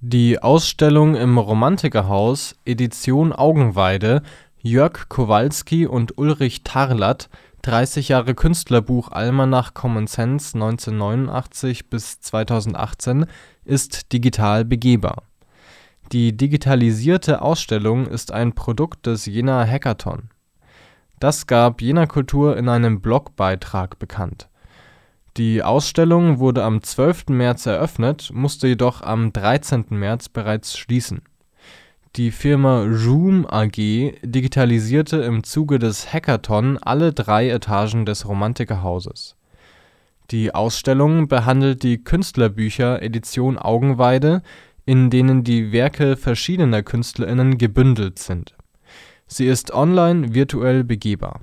Die Ausstellung im Romantikerhaus Edition Augenweide, Jörg Kowalski & Ulrich Tarladt 30 Jahre Künstlerbuch-Almanach Common Sense 1989 – 2018 ist digital begehbar. Die digitalisierte Ausstellung ist ein Produkt des Jenaer Hackathon. Das gab Jena Kultur in einem Blogbeitrag bekannt. Die Ausstellung wurde am 12. März eröffnet, musste jedoch am 13. März bereits schließen. Die Firma Joom AG digitalisierte im Zuge des Hackathon alle drei Etagen des Romantikerhauses. Die Ausstellung behandelt die Künstlerbücher Edition Augenweide, in denen die Werke verschiedener KünstlerInnen gebündelt sind. Sie ist online virtuell begehbar